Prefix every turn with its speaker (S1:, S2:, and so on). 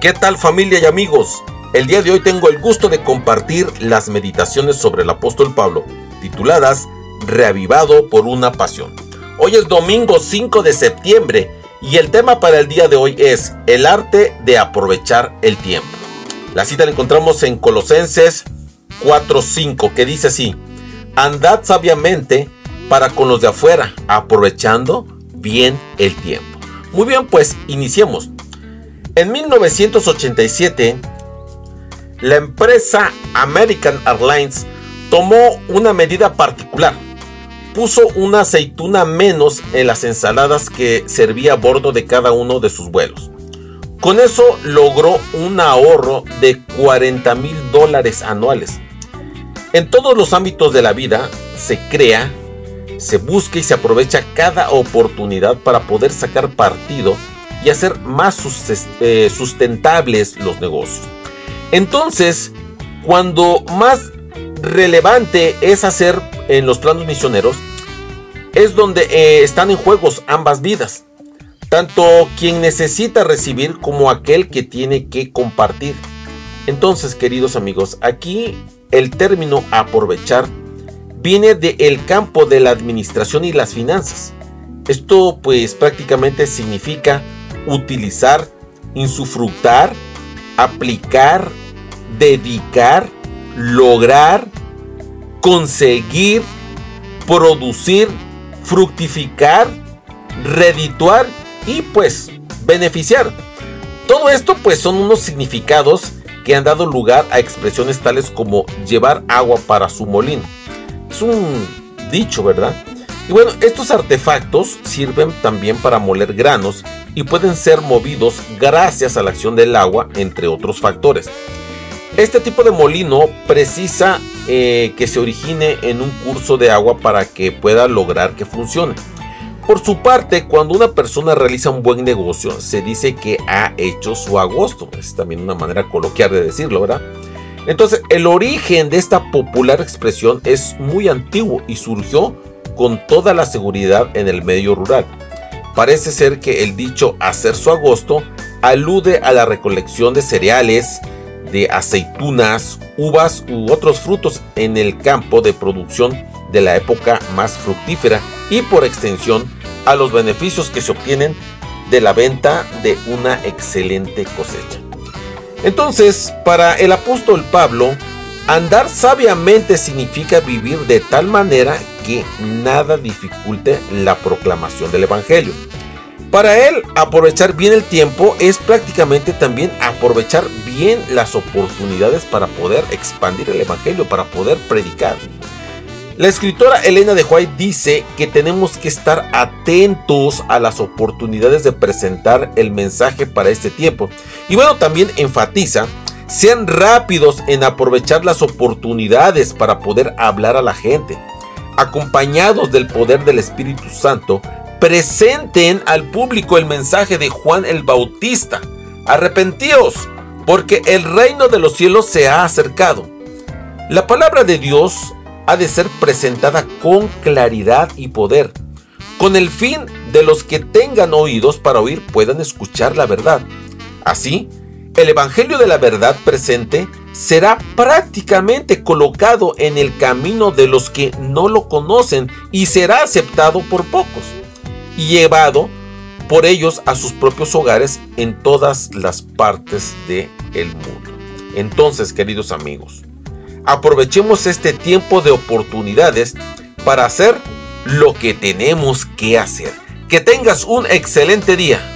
S1: ¿Qué tal familia y amigos? El día de hoy tengo el gusto de compartir las meditaciones sobre el apóstol Pablo, tituladas Reavivado por una pasión. Hoy es domingo 5 de septiembre y el tema para el día de hoy es el arte de aprovechar el tiempo. La cita la encontramos en Colosenses 4:5 que dice así, andad sabiamente para con los de afuera, aprovechando bien el tiempo. Muy bien, pues iniciemos. En 1987, la empresa American Airlines tomó una medida particular. Puso una aceituna menos en las ensaladas que servía a bordo de cada uno de sus vuelos. Con eso logró un ahorro de 40 mil dólares anuales. En todos los ámbitos de la vida se crea, se busca y se aprovecha cada oportunidad para poder sacar partido y hacer más eh, sustentables los negocios. Entonces, cuando más relevante es hacer en los planos misioneros, es donde eh, están en juegos ambas vidas. Tanto quien necesita recibir como aquel que tiene que compartir. Entonces, queridos amigos, aquí el término aprovechar viene del campo de la administración y las finanzas. Esto pues prácticamente significa utilizar, insufructar, aplicar, dedicar, lograr, conseguir, producir, fructificar, redituar y pues beneficiar. Todo esto pues son unos significados que han dado lugar a expresiones tales como llevar agua para su molino. Es un dicho, ¿verdad? Y bueno, estos artefactos sirven también para moler granos y pueden ser movidos gracias a la acción del agua, entre otros factores. Este tipo de molino precisa eh, que se origine en un curso de agua para que pueda lograr que funcione. Por su parte, cuando una persona realiza un buen negocio, se dice que ha hecho su agosto. Es también una manera coloquial de decirlo, ¿verdad? Entonces, el origen de esta popular expresión es muy antiguo y surgió con toda la seguridad en el medio rural. Parece ser que el dicho hacer su agosto alude a la recolección de cereales, de aceitunas, uvas u otros frutos en el campo de producción de la época más fructífera y por extensión a los beneficios que se obtienen de la venta de una excelente cosecha. Entonces, para el apóstol Pablo, andar sabiamente significa vivir de tal manera que nada dificulte la proclamación del Evangelio. Para él, aprovechar bien el tiempo es prácticamente también aprovechar bien las oportunidades para poder expandir el Evangelio, para poder predicar. La escritora Elena de White dice que tenemos que estar atentos a las oportunidades de presentar el mensaje para este tiempo. Y bueno, también enfatiza, sean rápidos en aprovechar las oportunidades para poder hablar a la gente acompañados del poder del Espíritu Santo, presenten al público el mensaje de Juan el Bautista. Arrepentíos, porque el reino de los cielos se ha acercado. La palabra de Dios ha de ser presentada con claridad y poder, con el fin de los que tengan oídos para oír puedan escuchar la verdad. Así, el Evangelio de la verdad presente será prácticamente colocado en el camino de los que no lo conocen y será aceptado por pocos y llevado por ellos a sus propios hogares en todas las partes del mundo. Entonces, queridos amigos, aprovechemos este tiempo de oportunidades para hacer lo que tenemos que hacer. Que tengas un excelente día.